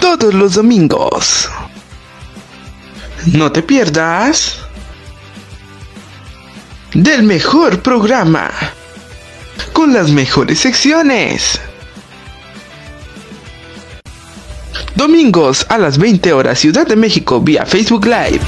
todos los domingos. No te pierdas del mejor programa con las mejores secciones. Domingos a las 20 horas Ciudad de México vía Facebook Live.